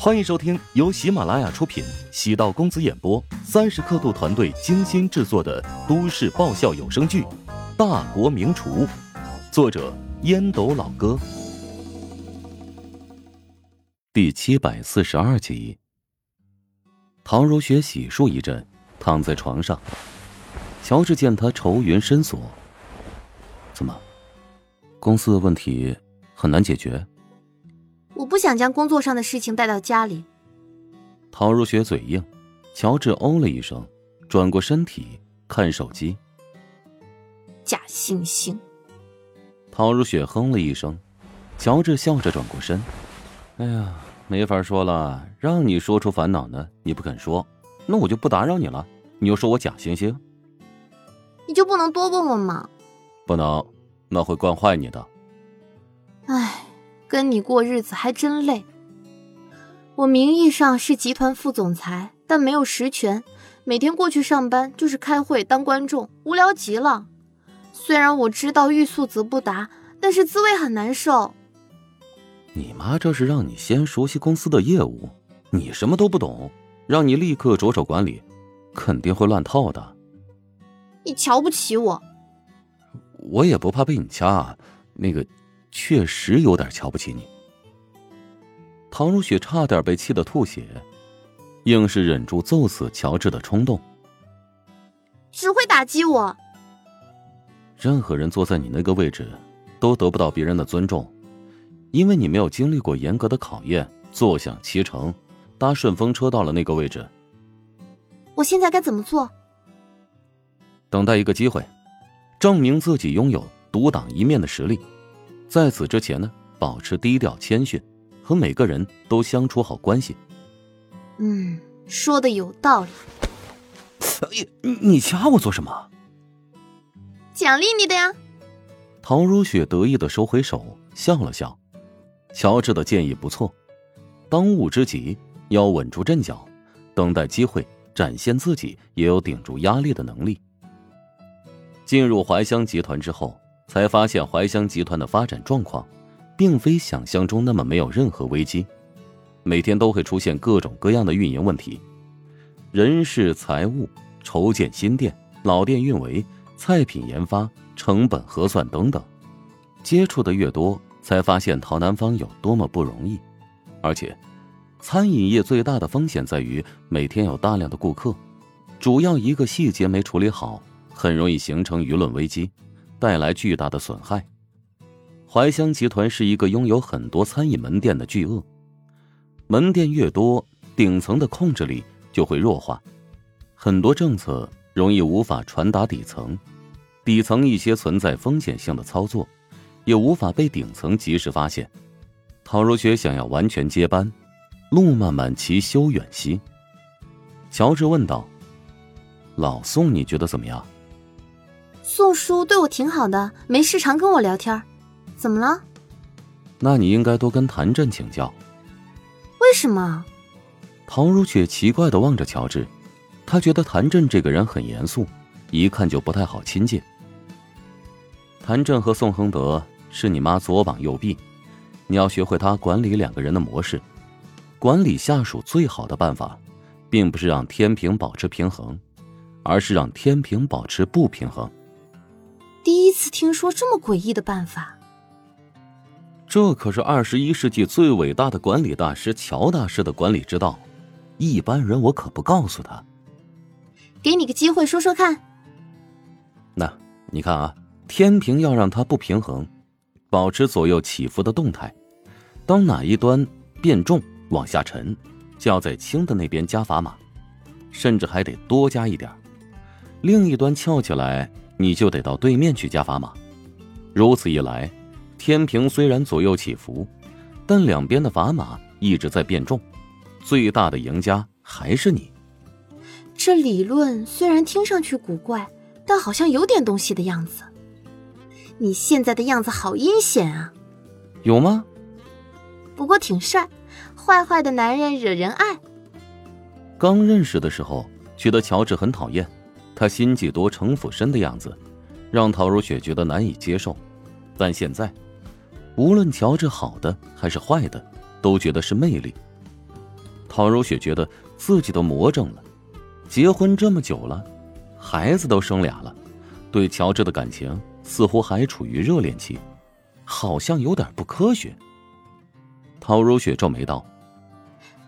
欢迎收听由喜马拉雅出品、喜道公子演播、三十刻度团队精心制作的都市爆笑有声剧《大国名厨》，作者烟斗老哥，第七百四十二集。陶如雪洗漱一阵，躺在床上。乔治见他愁云深锁，怎么？公司的问题很难解决？我不想将工作上的事情带到家里。陶如雪嘴硬，乔治哦了一声，转过身体看手机。假惺惺。陶如雪哼了一声，乔治笑着转过身。哎呀，没法说了，让你说出烦恼呢，你不肯说，那我就不打扰你了。你又说我假惺惺，你就不能多问问吗？不能，那会惯坏你的。唉。跟你过日子还真累。我名义上是集团副总裁，但没有实权，每天过去上班就是开会当观众，无聊极了。虽然我知道欲速则不达，但是滋味很难受。你妈这是让你先熟悉公司的业务，你什么都不懂，让你立刻着手管理，肯定会乱套的。你瞧不起我？我也不怕被你掐，那个。确实有点瞧不起你。唐如雪差点被气得吐血，硬是忍住揍死乔治的冲动。只会打击我。任何人坐在你那个位置，都得不到别人的尊重，因为你没有经历过严格的考验，坐享其成，搭顺风车到了那个位置。我现在该怎么做？等待一个机会，证明自己拥有独当一面的实力。在此之前呢，保持低调谦逊，和每个人都相处好关系。嗯，说的有道理。你你掐我做什么？奖励你的呀。陶如雪得意的收回手，笑了笑。乔治的建议不错，当务之急要稳住阵脚，等待机会，展现自己也有顶住压力的能力。进入怀香集团之后。才发现怀香集团的发展状况，并非想象中那么没有任何危机，每天都会出现各种各样的运营问题，人事、财务、筹建新店、老店运维、菜品研发、成本核算等等。接触的越多，才发现陶南方有多么不容易。而且，餐饮业最大的风险在于每天有大量的顾客，主要一个细节没处理好，很容易形成舆论危机。带来巨大的损害。怀香集团是一个拥有很多餐饮门店的巨鳄，门店越多，顶层的控制力就会弱化，很多政策容易无法传达底层，底层一些存在风险性的操作，也无法被顶层及时发现。陶如雪想要完全接班，路漫漫其修远兮。乔治问道：“老宋，你觉得怎么样？”宋叔对我挺好的，没事常跟我聊天。怎么了？那你应该多跟谭震请教。为什么？陶如雪奇怪的望着乔治，他觉得谭震这个人很严肃，一看就不太好亲近。谭震和宋恒德是你妈左膀右臂，你要学会他管理两个人的模式。管理下属最好的办法，并不是让天平保持平衡，而是让天平保持不平衡。第一次听说这么诡异的办法。这可是二十一世纪最伟大的管理大师乔大师的管理之道，一般人我可不告诉他。给你个机会说说看。那你看啊，天平要让它不平衡，保持左右起伏的动态。当哪一端变重往下沉，就要在轻的那边加砝码，甚至还得多加一点。另一端翘起来。你就得到对面去加砝码，如此一来，天平虽然左右起伏，但两边的砝码一直在变重，最大的赢家还是你。这理论虽然听上去古怪，但好像有点东西的样子。你现在的样子好阴险啊！有吗？不过挺帅，坏坏的男人惹人爱。刚认识的时候，觉得乔治很讨厌。他心计多、城府深的样子，让陶如雪觉得难以接受。但现在，无论乔治好的还是坏的，都觉得是魅力。陶如雪觉得自己都魔怔了，结婚这么久了，孩子都生俩了，对乔治的感情似乎还处于热恋期，好像有点不科学。陶如雪皱眉道：“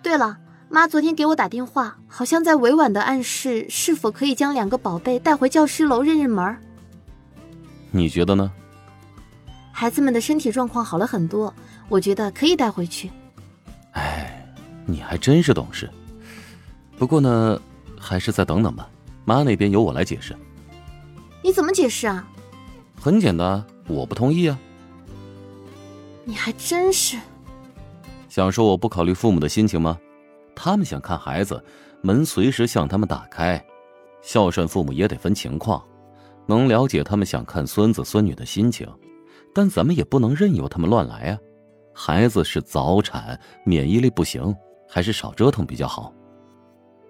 对了，妈昨天给我打电话，好像在委婉的暗示是否可以将两个宝贝带回教师楼认认门你觉得呢？孩子们的身体状况好了很多，我觉得可以带回去。哎，你还真是懂事。不过呢，还是再等等吧。妈那边由我来解释。你怎么解释啊？很简单，我不同意啊。你还真是。想说我不考虑父母的心情吗？他们想看孩子，门随时向他们打开。孝顺父母也得分情况，能了解他们想看孙子孙女的心情，但咱们也不能任由他们乱来啊。孩子是早产，免疫力不行，还是少折腾比较好。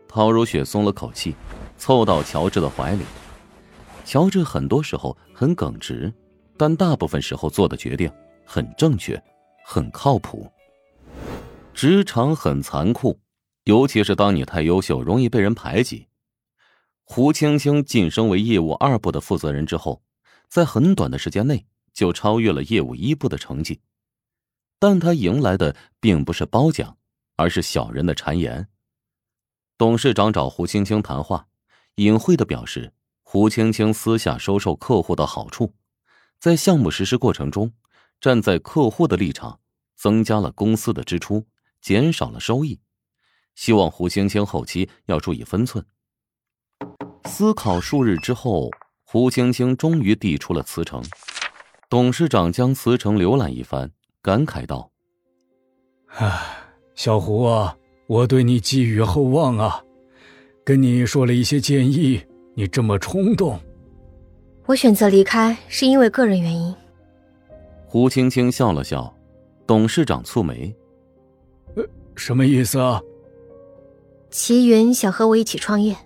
陶如雪松了口气，凑到乔治的怀里。乔治很多时候很耿直，但大部分时候做的决定很正确，很靠谱。职场很残酷，尤其是当你太优秀，容易被人排挤。胡青青晋升为业务二部的负责人之后，在很短的时间内就超越了业务一部的成绩。但他迎来的并不是褒奖，而是小人的谗言。董事长找胡青青谈话，隐晦的表示胡青青私下收受客户的好处，在项目实施过程中，站在客户的立场，增加了公司的支出，减少了收益。希望胡青青后期要注意分寸。思考数日之后，胡青青终于递出了辞呈。董事长将辞呈浏览一番。感慨道：“唉，小胡啊，我对你寄予厚望啊，跟你说了一些建议，你这么冲动。我选择离开是因为个人原因。”胡青青笑了笑，董事长蹙眉：“呃，什么意思啊？”齐云想和我一起创业。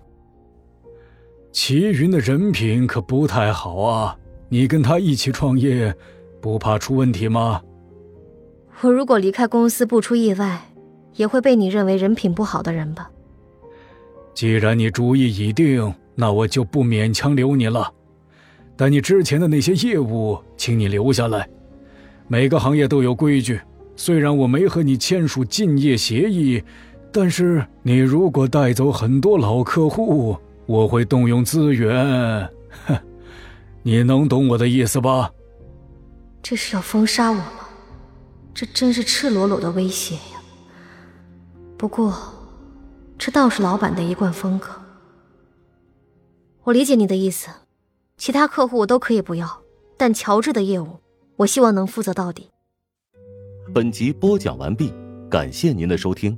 齐云的人品可不太好啊，你跟他一起创业，不怕出问题吗？我如果离开公司不出意外，也会被你认为人品不好的人吧。既然你主意已定，那我就不勉强留你了。但你之前的那些业务，请你留下来。每个行业都有规矩，虽然我没和你签署竞业协议，但是你如果带走很多老客户，我会动用资源。哼，你能懂我的意思吧？这是要封杀我吗？这真是赤裸裸的威胁呀！不过，这倒是老板的一贯风格。我理解你的意思，其他客户我都可以不要，但乔治的业务，我希望能负责到底。本集播讲完毕，感谢您的收听。